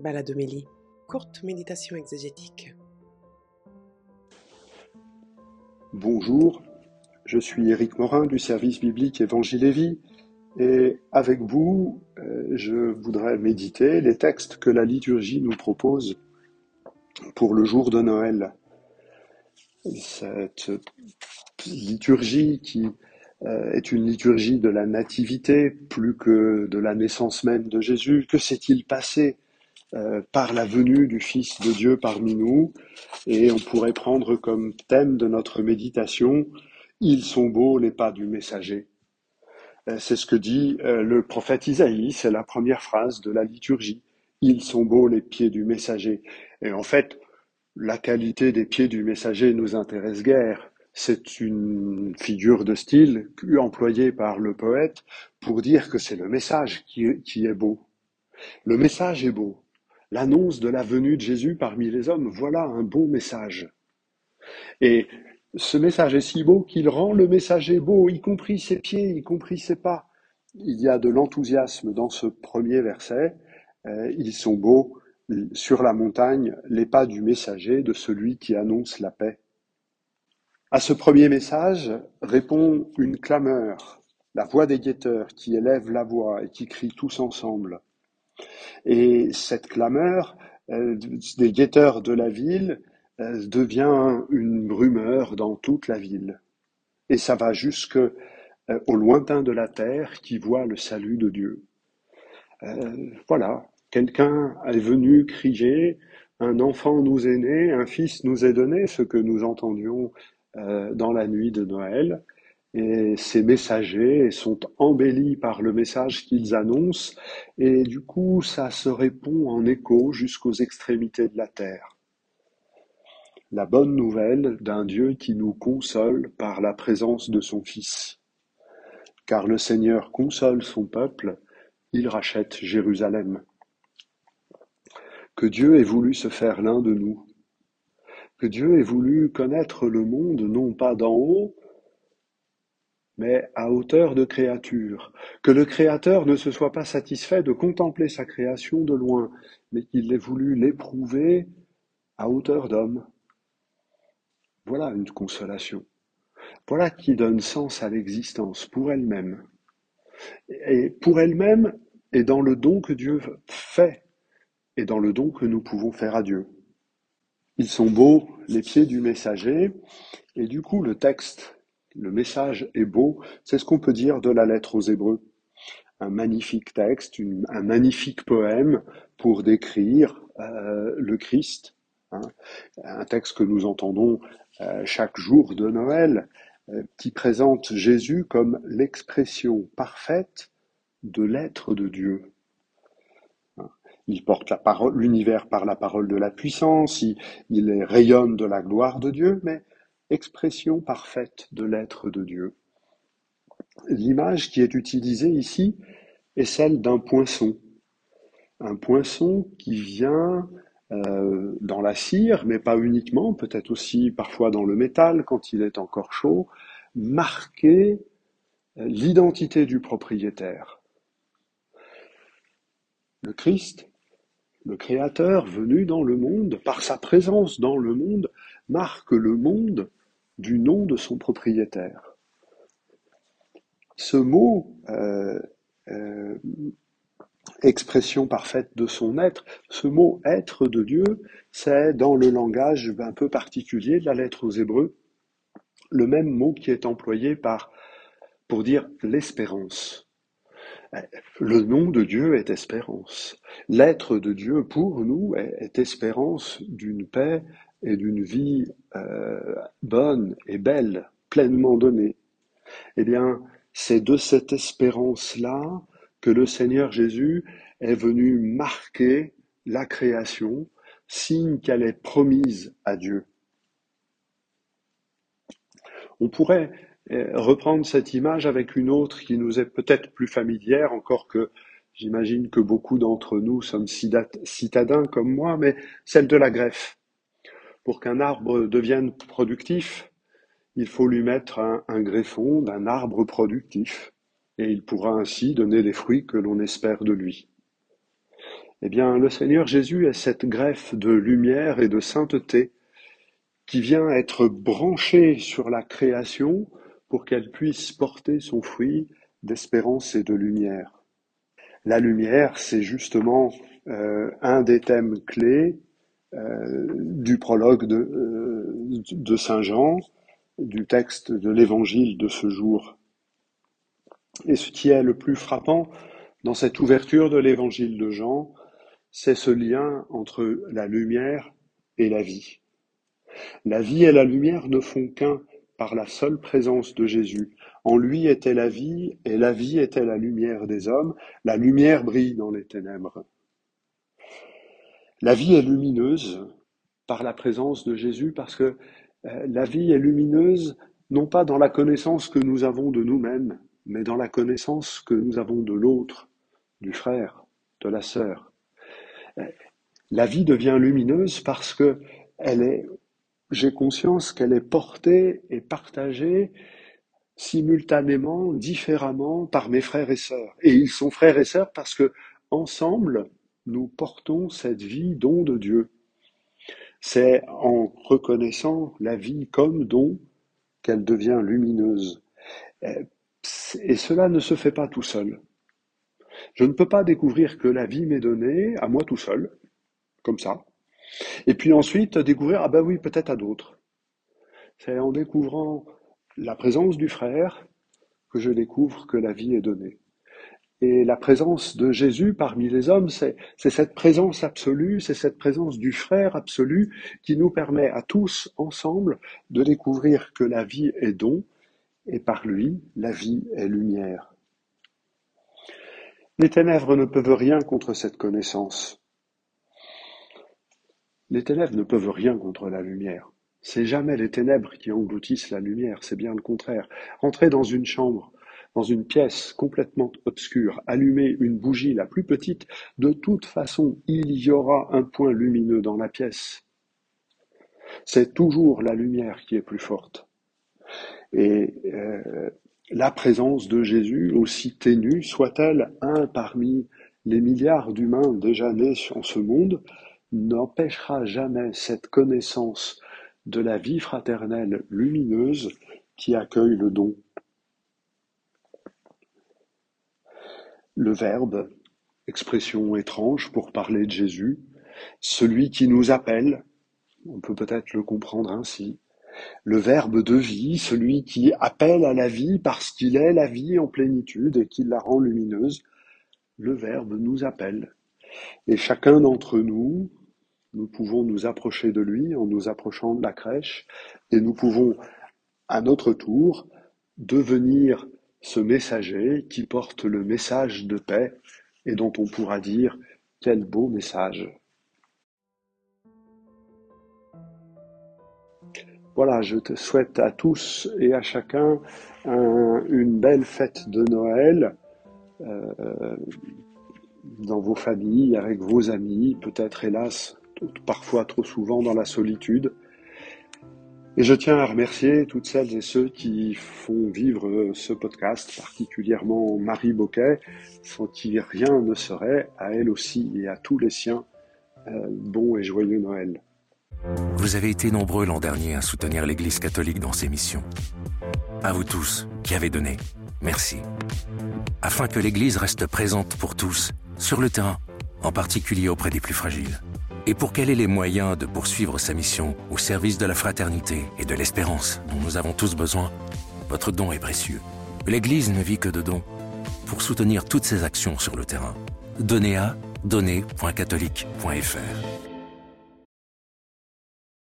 Baladomélie, courte méditation exégétique. Bonjour, je suis Éric Morin du service biblique Évangile et Vie et avec vous, euh, je voudrais méditer les textes que la liturgie nous propose pour le jour de Noël. Cette liturgie qui euh, est une liturgie de la nativité plus que de la naissance même de Jésus. Que s'est-il passé euh, par la venue du Fils de Dieu parmi nous Et on pourrait prendre comme thème de notre méditation Ils sont beaux les pas du messager. Euh, c'est ce que dit le prophète Isaïe, c'est la première phrase de la liturgie. Ils sont beaux les pieds du messager. Et en fait, la qualité des pieds du messager nous intéresse guère c'est une figure de style employée par le poète pour dire que c'est le message qui, est beau. Le message est beau. L'annonce de la venue de Jésus parmi les hommes, voilà un beau message. Et ce message est si beau qu'il rend le messager beau, y compris ses pieds, y compris ses pas. Il y a de l'enthousiasme dans ce premier verset. Euh, ils sont beaux sur la montagne, les pas du messager, de celui qui annonce la paix. À ce premier message répond une clameur, la voix des guetteurs qui élève la voix et qui crie tous ensemble. Et cette clameur euh, des guetteurs de la ville euh, devient une rumeur dans toute la ville. Et ça va jusque euh, au lointain de la terre qui voit le salut de Dieu. voilà, quelqu'un est venu crier, un enfant nous est né, un fils nous est donné, ce que nous entendions dans la nuit de Noël. Et ces messagers sont embellis par le message qu'ils annoncent, et du coup ça se répond en écho jusqu'aux extrémités de la terre. La bonne nouvelle d'un Dieu qui nous console par la présence de son Fils. Car le Seigneur console son peuple, il rachète Jérusalem. Que Dieu ait voulu se faire l'un de nous, que Dieu ait voulu connaître le monde non pas d'en haut, mais à hauteur de créature, que le Créateur ne se soit pas satisfait de contempler sa création de loin, mais qu'il ait voulu l'éprouver à hauteur d'homme. Voilà une consolation. Voilà qui donne sens à l'existence pour elle-même. Et pour elle-même, et dans le don que Dieu fait, et dans le don que nous pouvons faire à Dieu. Ils sont beaux, les pieds du messager, et du coup le texte, le message est beau, c'est ce qu'on peut dire de la lettre aux Hébreux. Un magnifique texte, un magnifique poème pour décrire euh, le Christ, hein. un texte que nous entendons euh, chaque jour de Noël, euh, qui présente Jésus comme l'expression parfaite de l'être de Dieu. Il porte l'univers par la parole de la puissance, il, il rayonne de la gloire de Dieu, mais expression parfaite de l'être de Dieu. L'image qui est utilisée ici est celle d'un poinçon. Un poinçon qui vient euh, dans la cire, mais pas uniquement, peut-être aussi parfois dans le métal quand il est encore chaud, marquer euh, l'identité du propriétaire. Le Christ le Créateur venu dans le monde, par sa présence dans le monde, marque le monde du nom de son propriétaire. Ce mot, euh, euh, expression parfaite de son être, ce mot être de Dieu, c'est dans le langage un peu particulier de la lettre aux Hébreux, le même mot qui est employé pour dire l'espérance. Le nom de Dieu est espérance. L'être de Dieu pour nous est, espérance d'une paix et d'une vie euh, bonne et belle, pleinement donnée. Eh bien, c'est de cette espérance-là que le Seigneur Jésus est venu marquer la création, signe qu'elle est promise à Dieu. On pourrait reprendre cette image avec une autre qui nous est peut-être plus familière, encore que j'imagine que beaucoup d'entre nous sommes citadins comme moi, mais celle de la greffe. Pour qu'un arbre devienne productif, il faut lui mettre un, greffon d'un arbre productif, et il pourra ainsi donner les fruits que l'on espère de lui. Eh bien, le Seigneur Jésus est cette greffe de lumière et de sainteté qui vient être branchée sur la création pour qu'elle puisse porter son fruit d'espérance et de lumière. La lumière, c'est justement euh, un des thèmes clés du prologue de, euh, de Saint Jean, du texte de l'évangile de ce jour. Et ce qui est le plus frappant dans cette ouverture de l'évangile de Jean, c'est ce lien entre la lumière et la vie. La vie et la lumière ne font qu'un par la seule présence de Jésus. En lui était la vie, et la vie était la lumière des hommes. La lumière brille dans les ténèbres. La vie est lumineuse par la présence de Jésus, parce que euh, la vie est lumineuse non pas dans la connaissance que nous avons de nous-mêmes, mais dans la connaissance que nous avons de l'autre, du frère, de la sœur. Euh, la vie devient lumineuse parce que j'ai conscience qu'elle est portée et partagée simultanément, différemment par mes frères et sœurs. Et ils sont frères et sœurs parce que ensemble, nous portons cette vie don de Dieu. C'est en reconnaissant la vie comme don qu'elle devient lumineuse. Et cela ne se fait pas tout seul. Je ne peux pas découvrir que la vie m'est donnée à moi tout seul, comme ça, et puis ensuite découvrir, ah ben oui, peut-être à d'autres. C'est en découvrant la présence du frère que je découvre que la vie est donnée. Et la présence de Jésus parmi les hommes, c'est cette présence absolue, c'est cette présence du frère absolu qui nous permet à tous ensemble de découvrir que la vie est don et par lui, la vie est lumière. Les ténèbres ne peuvent rien contre cette connaissance. Les ténèbres ne peuvent rien contre la lumière. C'est jamais les ténèbres qui engloutissent la lumière, c'est bien le contraire. Entrez dans une chambre, dans une pièce complètement obscure, allumer une bougie la plus petite, de toute façon, il y aura un point lumineux dans la pièce. C'est toujours la lumière qui est plus forte. Et euh, la présence de Jésus, aussi ténue soit-elle, un parmi les milliards d'humains déjà nés en ce monde, n'empêchera jamais cette connaissance de la vie fraternelle lumineuse qui accueille le don. Le Verbe, expression étrange pour parler de Jésus, celui qui nous appelle, on peut peut-être le comprendre ainsi, le Verbe de vie, celui qui appelle à la vie parce qu'il est la vie en plénitude et qui la rend lumineuse, le Verbe nous appelle. Et chacun d'entre nous, nous pouvons nous approcher de lui en nous approchant de la crèche et nous pouvons à notre tour devenir ce messager qui porte le message de paix et dont on pourra dire quel beau message. Voilà, je te souhaite à tous et à chacun une belle fête de Noël euh, dans vos familles, avec vos amis, peut-être hélas parfois trop souvent dans la solitude. Et je tiens à remercier toutes celles et ceux qui font vivre ce podcast, particulièrement Marie Boquet, sans qui rien ne serait, à elle aussi et à tous les siens, euh, bon et joyeux Noël. Vous avez été nombreux l'an dernier à soutenir l'Église catholique dans ses missions. À vous tous qui avez donné, merci. Afin que l'Église reste présente pour tous, sur le terrain, en particulier auprès des plus fragiles et pour qu'elle ait les moyens de poursuivre sa mission au service de la fraternité et de l'espérance dont nous avons tous besoin, votre don est précieux. L'Église ne vit que de dons. Pour soutenir toutes ses actions sur le terrain, donnez à.